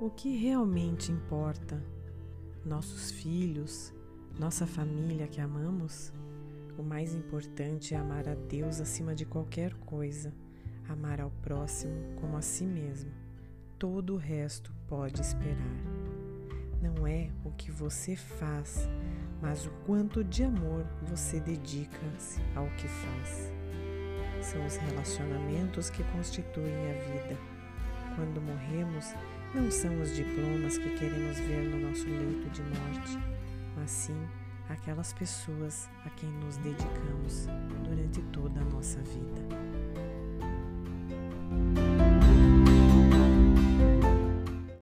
o que realmente importa? Nossos filhos, nossa família que amamos? O mais importante é amar a Deus acima de qualquer coisa, amar ao próximo como a si mesmo. Todo o resto pode esperar. Não é o que você faz, mas o quanto de amor você dedica-se ao que faz. São os relacionamentos que constituem a vida. Quando morremos, não são os diplomas que queremos ver no nosso leito de morte, mas sim aquelas pessoas a quem nos dedicamos